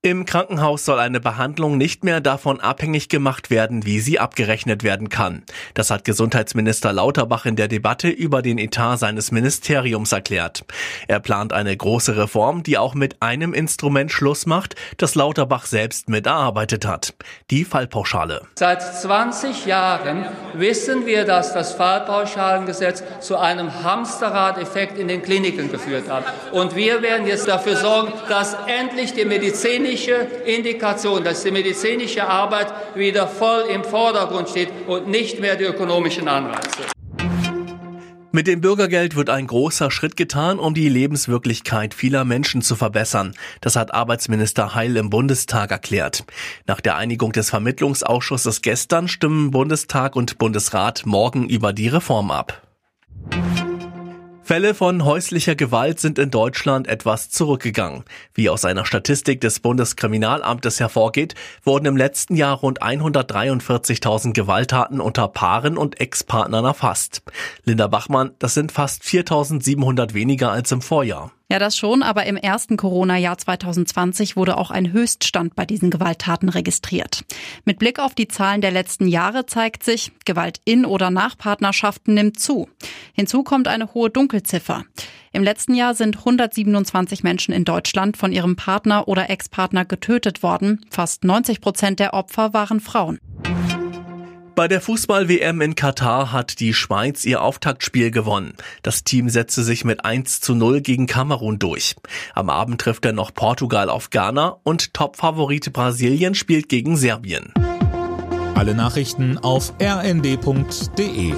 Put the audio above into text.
Im Krankenhaus soll eine Behandlung nicht mehr davon abhängig gemacht werden, wie sie abgerechnet werden kann. Das hat Gesundheitsminister Lauterbach in der Debatte über den Etat seines Ministeriums erklärt. Er plant eine große Reform, die auch mit einem Instrument Schluss macht, das Lauterbach selbst mit erarbeitet hat. Die Fallpauschale. Seit 20 Jahren wissen wir, dass das Fallpauschalengesetz zu einem Hamsterrad-Effekt in den Kliniken geführt hat. Und wir werden jetzt dafür sorgen, dass endlich die Medizin medizinische Indikation, dass die medizinische Arbeit wieder voll im Vordergrund steht und nicht mehr die ökonomischen Anreize. Mit dem Bürgergeld wird ein großer Schritt getan, um die Lebenswirklichkeit vieler Menschen zu verbessern. Das hat Arbeitsminister Heil im Bundestag erklärt. Nach der Einigung des Vermittlungsausschusses gestern stimmen Bundestag und Bundesrat morgen über die Reform ab. Fälle von häuslicher Gewalt sind in Deutschland etwas zurückgegangen. Wie aus einer Statistik des Bundeskriminalamtes hervorgeht, wurden im letzten Jahr rund 143.000 Gewalttaten unter Paaren und Ex-Partnern erfasst. Linda Bachmann, das sind fast 4.700 weniger als im Vorjahr. Ja, das schon, aber im ersten Corona-Jahr 2020 wurde auch ein Höchststand bei diesen Gewalttaten registriert. Mit Blick auf die Zahlen der letzten Jahre zeigt sich, Gewalt in oder nach Partnerschaften nimmt zu. Hinzu kommt eine hohe Dunkelziffer. Im letzten Jahr sind 127 Menschen in Deutschland von ihrem Partner oder Ex-Partner getötet worden. Fast 90 Prozent der Opfer waren Frauen. Bei der Fußball-WM in Katar hat die Schweiz ihr Auftaktspiel gewonnen. Das Team setzte sich mit 1 zu 0 gegen Kamerun durch. Am Abend trifft er noch Portugal auf Ghana und Topfavorit Brasilien spielt gegen Serbien. Alle Nachrichten auf rnd.de